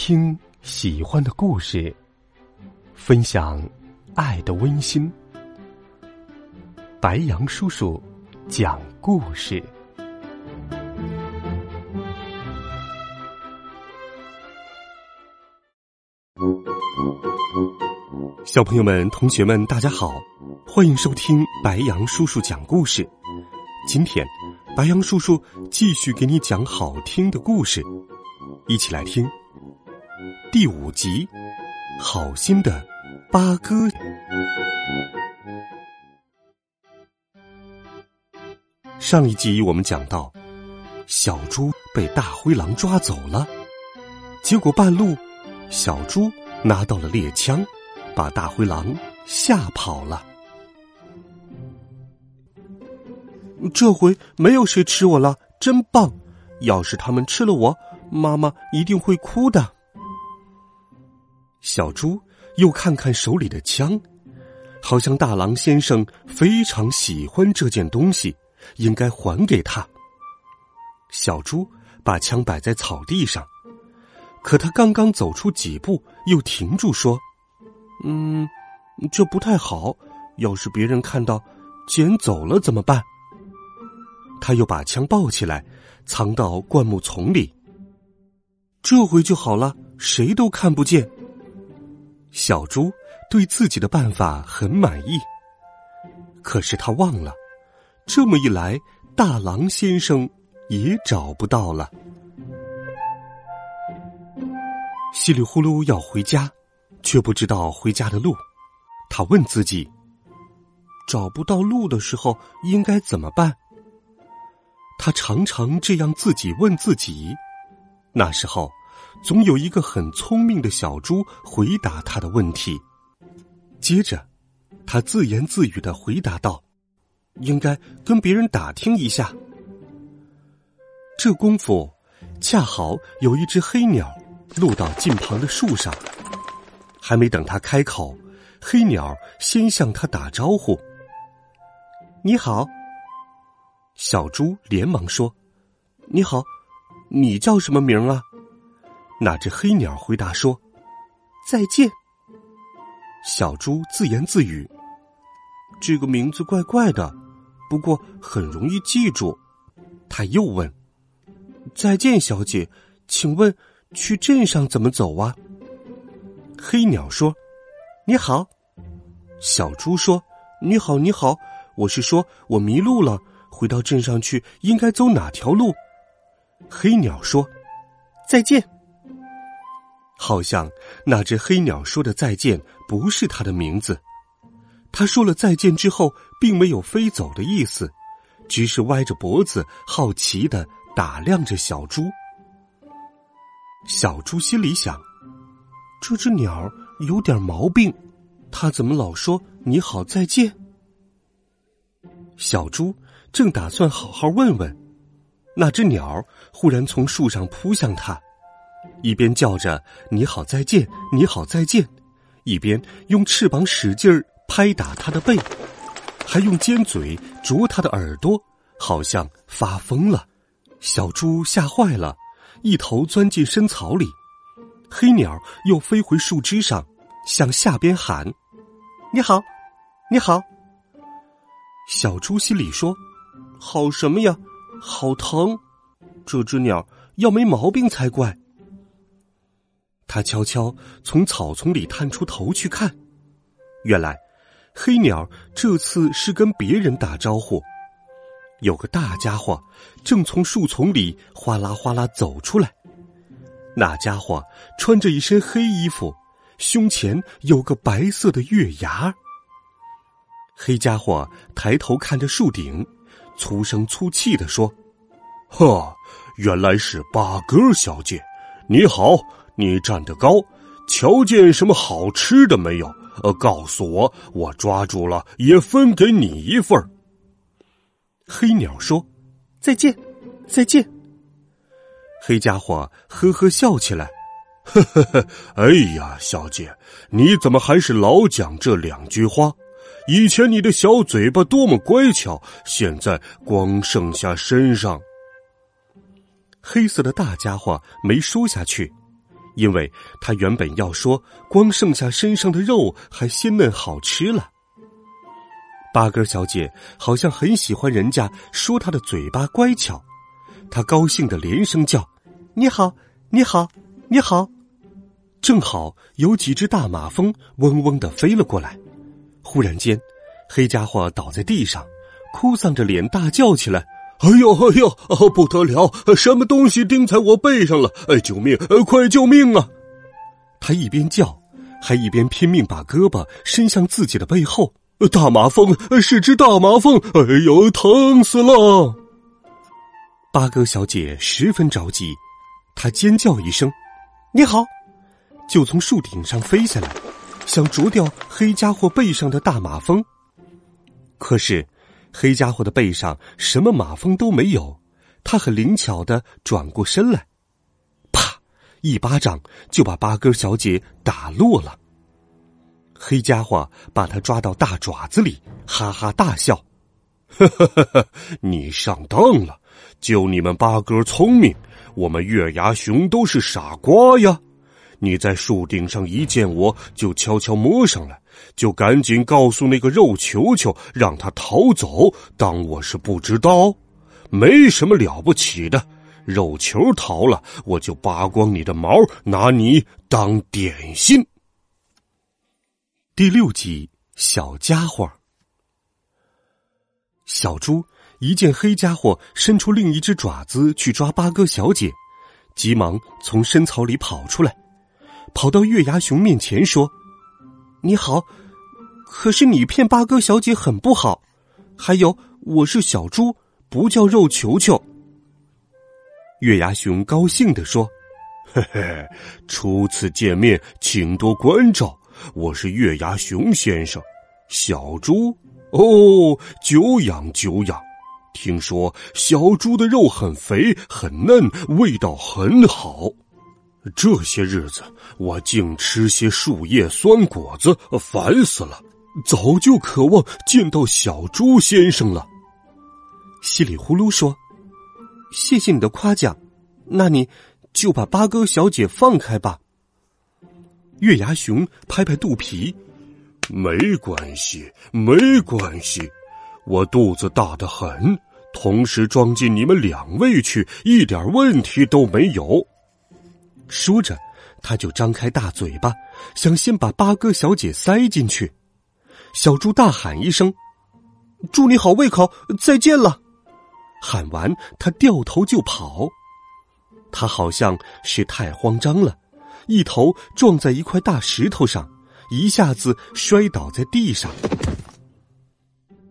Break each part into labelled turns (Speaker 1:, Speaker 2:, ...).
Speaker 1: 听喜欢的故事，分享爱的温馨。白杨叔叔讲故事。小朋友们、同学们，大家好，欢迎收听白杨叔叔讲故事。今天，白杨叔叔继续给你讲好听的故事，一起来听第五集《好心的八哥》。上一集我们讲到，小猪被大灰狼抓走了，结果半路，小猪拿到了猎枪，把大灰狼吓跑了。这回没有谁吃我了，真棒！要是他们吃了我，妈妈一定会哭的。小猪又看看手里的枪，好像大狼先生非常喜欢这件东西，应该还给他。小猪把枪摆在草地上，可他刚刚走出几步，又停住说：“嗯，这不太好。要是别人看到，捡走了怎么办？”他又把枪抱起来，藏到灌木丛里。这回就好了，谁都看不见。小猪对自己的办法很满意，可是他忘了，这么一来，大狼先生也找不到了。稀里呼噜要回家，却不知道回家的路。他问自己：找不到路的时候应该怎么办？他常常这样自己问自己，那时候，总有一个很聪明的小猪回答他的问题。接着，他自言自语的回答道：“应该跟别人打听一下。”这功夫，恰好有一只黑鸟落到近旁的树上，还没等他开口，黑鸟先向他打招呼：“你好。”小猪连忙说：“你好，你叫什么名啊？”那只黑鸟回答说：“再见。”小猪自言自语：“这个名字怪怪的，不过很容易记住。”他又问：“再见，小姐，请问去镇上怎么走啊？”黑鸟说：“你好。”小猪说：“你好，你好，我是说我迷路了。”回到镇上去，应该走哪条路？黑鸟说：“再见。”好像那只黑鸟说的“再见”不是它的名字。他说了再见之后，并没有飞走的意思，只是歪着脖子，好奇的打量着小猪。小猪心里想：这只鸟有点毛病，它怎么老说“你好，再见”？小猪。正打算好好问问，那只鸟忽然从树上扑向他，一边叫着“你好，再见，你好，再见”，一边用翅膀使劲儿拍打它的背，还用尖嘴啄它的耳朵，好像发疯了。小猪吓坏了，一头钻进深草里。黑鸟又飞回树枝上，向下边喊：“你好，你好。”小猪心里说。好什么呀？好疼！这只鸟要没毛病才怪。他悄悄从草丛里探出头去看，原来黑鸟这次是跟别人打招呼。有个大家伙正从树丛里哗啦哗啦走出来，那家伙穿着一身黑衣服，胸前有个白色的月牙。黑家伙抬头看着树顶。粗声粗气的说：“呵，原来是八哥小姐，你好，你站得高，瞧见什么好吃的没有？呃，告诉我，我抓住了也分给你一份黑鸟说：“再见，再见。”黑家伙呵呵笑起来：“呵呵呵，哎呀，小姐，你怎么还是老讲这两句话？”以前你的小嘴巴多么乖巧，现在光剩下身上。黑色的大家伙没说下去，因为他原本要说，光剩下身上的肉还鲜嫩好吃了。八哥小姐好像很喜欢人家说她的嘴巴乖巧，她高兴的连声叫：“你好，你好，你好！”正好有几只大马蜂嗡嗡的飞了过来，忽然间，黑家伙倒在地上，哭丧着脸大叫起来。哎呦哎呦！不得了！什么东西钉在我背上了？哎，救命！快救命啊！他一边叫，还一边拼命把胳膊伸向自己的背后。大马蜂是只大马蜂！哎呦，疼死了！八哥小姐十分着急，她尖叫一声：“你好！”就从树顶上飞下来，想啄掉黑家伙背上的大马蜂。可是。黑家伙的背上什么马蜂都没有，他很灵巧的转过身来，啪，一巴掌就把八哥小姐打落了。黑家伙把他抓到大爪子里，哈哈大笑：“呵呵呵呵，你上当了！就你们八哥聪明，我们月牙熊都是傻瓜呀！你在树顶上一见我就悄悄摸上来。”就赶紧告诉那个肉球球，让他逃走，当我是不知道，没什么了不起的。肉球逃了，我就扒光你的毛，拿你当点心。第六集，小家伙。小猪一见黑家伙伸出另一只爪子去抓八哥小姐，急忙从深草里跑出来，跑到月牙熊面前说。你好，可是你骗八哥小姐很不好。还有，我是小猪，不叫肉球球。月牙熊高兴的说：“嘿嘿，初次见面，请多关照。我是月牙熊先生，小猪哦，久仰久仰。听说小猪的肉很肥很嫩，味道很好。”这些日子，我净吃些树叶酸果子，烦死了。早就渴望见到小猪先生了。稀里呼噜说：“谢谢你的夸奖，那你就把八哥小姐放开吧。”月牙熊拍拍肚皮：“没关系，没关系，我肚子大的很，同时装进你们两位去，一点问题都没有。”说着，他就张开大嘴巴，想先把八哥小姐塞进去。小猪大喊一声：“祝你好胃口，再见了！”喊完，他掉头就跑。他好像是太慌张了，一头撞在一块大石头上，一下子摔倒在地上。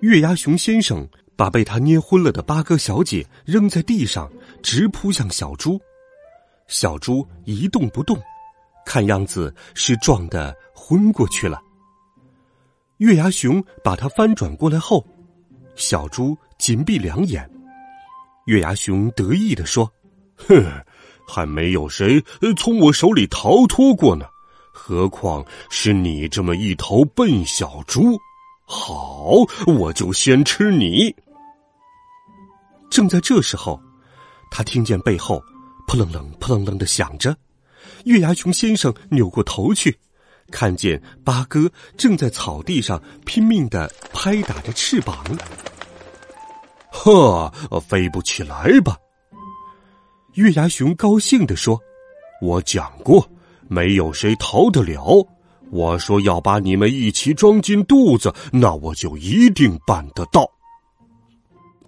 Speaker 1: 月牙熊先生把被他捏昏了的八哥小姐扔在地上，直扑向小猪。小猪一动不动，看样子是撞得昏过去了。月牙熊把它翻转过来后，小猪紧闭两眼。月牙熊得意地说：“哼，还没有谁从我手里逃脱过呢，何况是你这么一头笨小猪。好，我就先吃你。”正在这时候，他听见背后。扑棱棱、扑棱棱的响着，月牙熊先生扭过头去，看见八哥正在草地上拼命的拍打着翅膀。呵，飞不起来吧？月牙熊高兴地说：“我讲过，没有谁逃得了。我说要把你们一起装进肚子，那我就一定办得到。”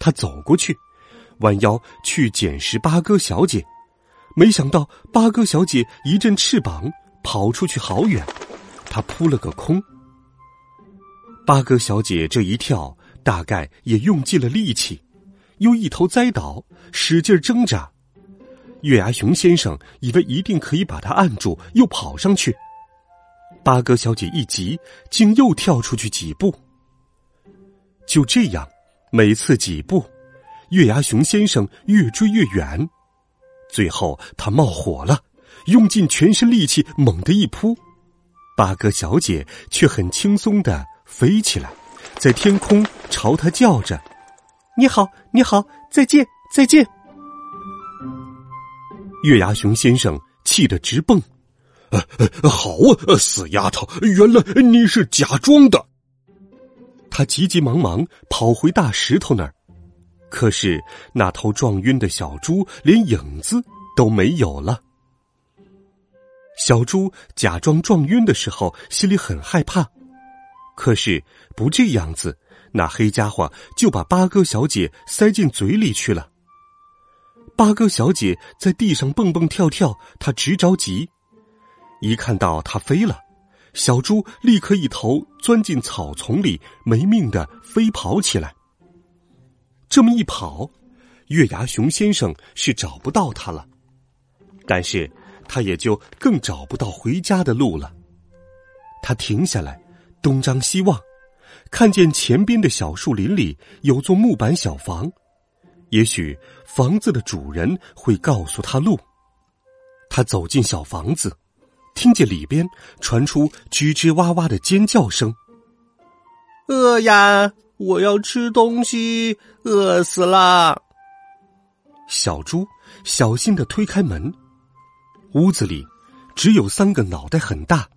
Speaker 1: 他走过去，弯腰去捡拾八哥小姐。没想到八哥小姐一阵翅膀跑出去好远，她扑了个空。八哥小姐这一跳，大概也用尽了力气，又一头栽倒，使劲挣扎。月牙熊先生以为一定可以把她按住，又跑上去。八哥小姐一急，竟又跳出去几步。就这样，每次几步，月牙熊先生越追越远。最后，他冒火了，用尽全身力气猛地一扑，八哥小姐却很轻松的飞起来，在天空朝他叫着：“你好，你好，再见，再见。”月牙熊先生气得直蹦，呃好啊，死丫头，原来你是假装的。他急急忙忙跑回大石头那儿，可是那头撞晕的小猪连影子都没有了。小猪假装撞晕的时候，心里很害怕，可是不这样子，那黑家伙就把八哥小姐塞进嘴里去了。八哥小姐在地上蹦蹦跳跳，她直着急。一看到它飞了，小猪立刻一头钻进草丛里，没命的飞跑起来。这么一跑，月牙熊先生是找不到它了，但是。他也就更找不到回家的路了。他停下来，东张西望，看见前边的小树林里有座木板小房，也许房子的主人会告诉他路。他走进小房子，听见里边传出吱吱哇哇的尖叫声。
Speaker 2: 饿呀！我要吃东西，饿死了。
Speaker 1: 小猪小心的推开门。屋子里只有三个脑袋很大、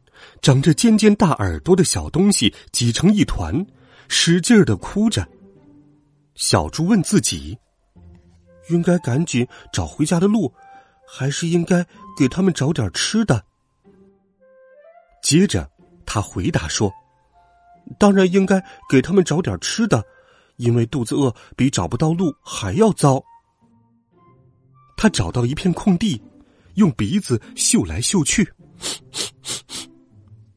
Speaker 1: 长着尖尖大耳朵的小东西挤成一团，使劲儿的哭着。小猪问自己：“应该赶紧找回家的路，还是应该给他们找点吃的？”接着，他回答说：“当然应该给他们找点吃的，因为肚子饿比找不到路还要糟。”他找到一片空地。用鼻子嗅来嗅去，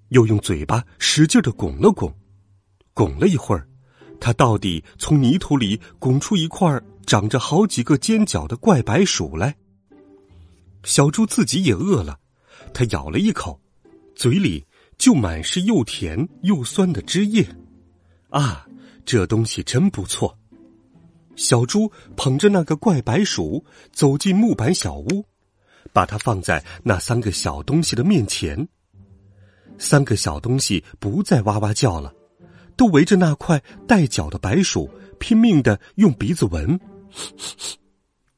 Speaker 1: 又用嘴巴使劲的拱了拱，拱了一会儿，他到底从泥土里拱出一块长着好几个尖角的怪白薯来。小猪自己也饿了，他咬了一口，嘴里就满是又甜又酸的汁液。啊，这东西真不错！小猪捧着那个怪白薯走进木板小屋。把它放在那三个小东西的面前。三个小东西不再哇哇叫了，都围着那块带角的白薯拼命的用鼻子闻。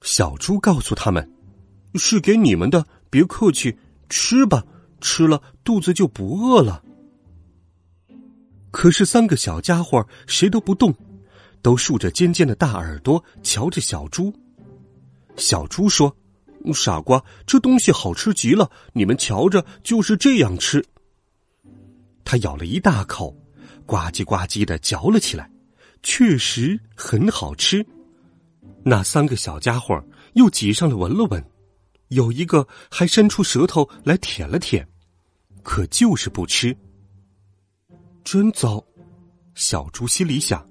Speaker 1: 小猪告诉他们：“是给你们的，别客气，吃吧，吃了肚子就不饿了。”可是三个小家伙谁都不动，都竖着尖尖的大耳朵瞧着小猪。小猪说。傻瓜，这东西好吃极了！你们瞧着，就是这样吃。他咬了一大口，呱唧呱唧的嚼了起来，确实很好吃。那三个小家伙又挤上来闻了闻，有一个还伸出舌头来舔了舔，可就是不吃。真糟！小猪心里想，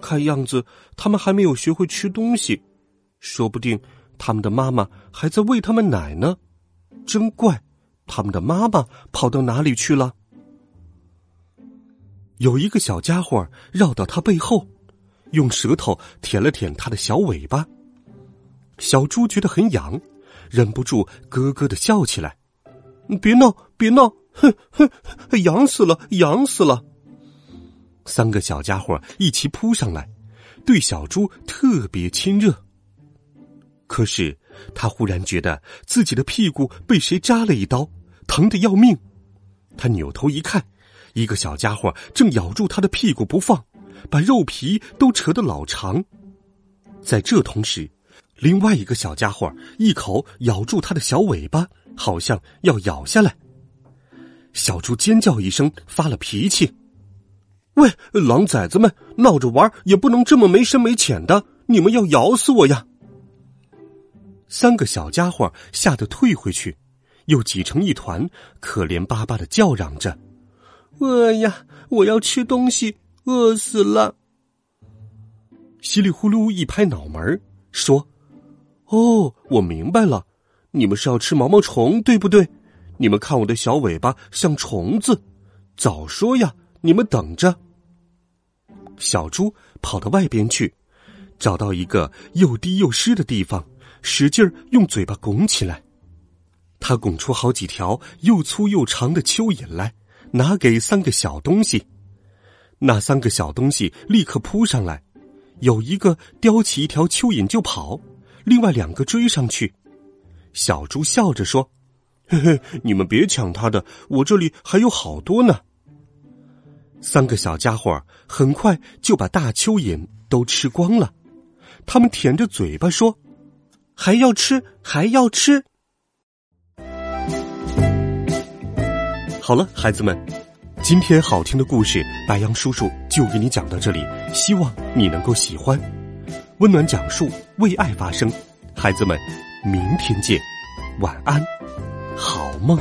Speaker 1: 看样子他们还没有学会吃东西，说不定。他们的妈妈还在喂他们奶呢，真怪！他们的妈妈跑到哪里去了？有一个小家伙绕到他背后，用舌头舔了舔他的小尾巴。小猪觉得很痒，忍不住咯咯的笑起来。别闹，别闹！哼哼，痒死了，痒死了！三个小家伙一起扑上来，对小猪特别亲热。可是，他忽然觉得自己的屁股被谁扎了一刀，疼得要命。他扭头一看，一个小家伙正咬住他的屁股不放，把肉皮都扯得老长。在这同时，另外一个小家伙一口咬住他的小尾巴，好像要咬下来。小猪尖叫一声，发了脾气：“喂，狼崽子们，闹着玩也不能这么没深没浅的！你们要咬死我呀！”三个小家伙吓得退回去，又挤成一团，可怜巴巴的叫嚷着：“
Speaker 2: 饿呀！我要吃东西，饿死了！”
Speaker 1: 稀里呼噜一拍脑门说：“哦，我明白了，你们是要吃毛毛虫，对不对？你们看我的小尾巴像虫子，早说呀！你们等着。”小猪跑到外边去，找到一个又低又湿的地方。使劲儿用嘴巴拱起来，他拱出好几条又粗又长的蚯蚓来，拿给三个小东西。那三个小东西立刻扑上来，有一个叼起一条蚯蚓就跑，另外两个追上去。小猪笑着说：“嘿嘿，你们别抢他的，我这里还有好多呢。三个小家伙很快就把大蚯蚓都吃光了，他们舔着嘴巴说：“
Speaker 2: 还要吃，还要吃。”
Speaker 1: 好了，孩子们，今天好听的故事，白杨叔叔就给你讲到这里，希望你能够喜欢。温暖讲述，为爱发声，孩子们，明天见，晚安，好梦。